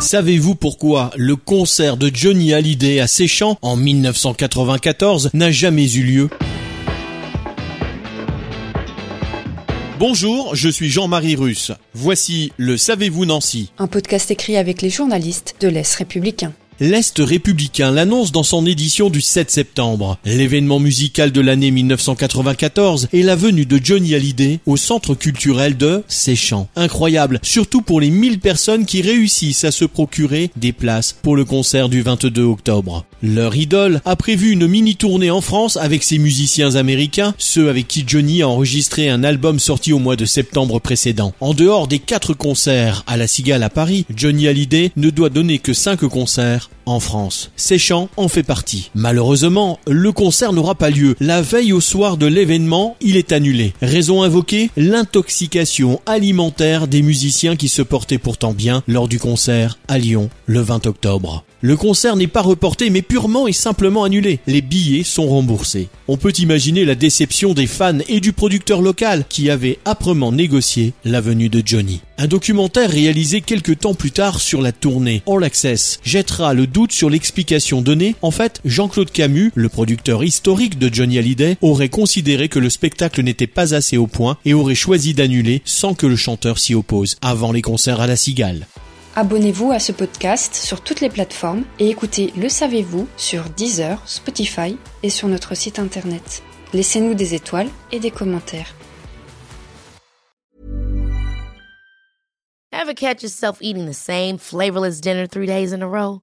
Savez-vous pourquoi le concert de Johnny Hallyday à Séchant en 1994 n'a jamais eu lieu? Bonjour, je suis Jean-Marie Russe. Voici le Savez-vous Nancy Un podcast écrit avec les journalistes de l'Est républicain. L'Est républicain l'annonce dans son édition du 7 septembre. L'événement musical de l'année 1994 est la venue de Johnny Hallyday au centre culturel de Séchant. Incroyable, surtout pour les 1000 personnes qui réussissent à se procurer des places pour le concert du 22 octobre. Leur idole a prévu une mini-tournée en France avec ses musiciens américains, ceux avec qui Johnny a enregistré un album sorti au mois de septembre précédent. En dehors des quatre concerts à la Cigale à Paris, Johnny Hallyday ne doit donner que 5 concerts en France. Séchant en fait partie. Malheureusement, le concert n'aura pas lieu. La veille au soir de l'événement, il est annulé. Raison invoquée, l'intoxication alimentaire des musiciens qui se portaient pourtant bien lors du concert à Lyon le 20 octobre. Le concert n'est pas reporté mais purement et simplement annulé. Les billets sont remboursés. On peut imaginer la déception des fans et du producteur local qui avait âprement négocié la venue de Johnny. Un documentaire réalisé quelques temps plus tard sur la tournée All Access jettera le doute sur l'explication donnée. En fait, Jean-Claude Camus, le producteur historique de Johnny Hallyday, aurait considéré que le spectacle n'était pas assez au point et aurait choisi d'annuler sans que le chanteur s'y oppose avant les concerts à la Cigale. Abonnez-vous à ce podcast sur toutes les plateformes et écoutez Le Savez-vous sur Deezer, Spotify et sur notre site internet. Laissez-nous des étoiles et des commentaires. Ever catch yourself eating the same flavorless dinner three days in a row?